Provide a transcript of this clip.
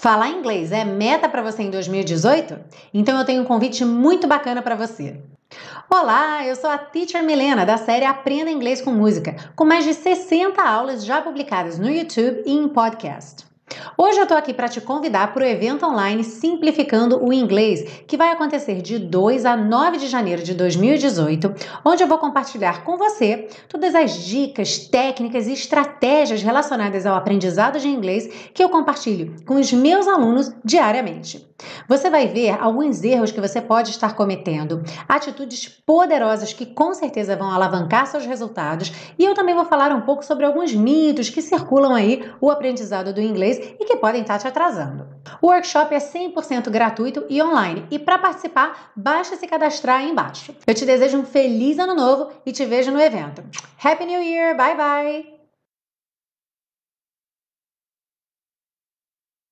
Falar inglês é meta para você em 2018? Então eu tenho um convite muito bacana para você. Olá, eu sou a Teacher Milena da série Aprenda Inglês com Música, com mais de 60 aulas já publicadas no YouTube e em podcast. Hoje eu estou aqui para te convidar para o evento online Simplificando o Inglês, que vai acontecer de 2 a 9 de janeiro de 2018, onde eu vou compartilhar com você todas as dicas, técnicas e estratégias relacionadas ao aprendizado de inglês que eu compartilho com os meus alunos diariamente. Você vai ver alguns erros que você pode estar cometendo, atitudes poderosas que com certeza vão alavancar seus resultados, e eu também vou falar um pouco sobre alguns mitos que circulam aí o aprendizado do inglês e que podem estar te atrasando. O workshop é 100% gratuito e online, e para participar, basta se cadastrar aí embaixo. Eu te desejo um feliz ano novo e te vejo no evento. Happy New Year! Bye bye!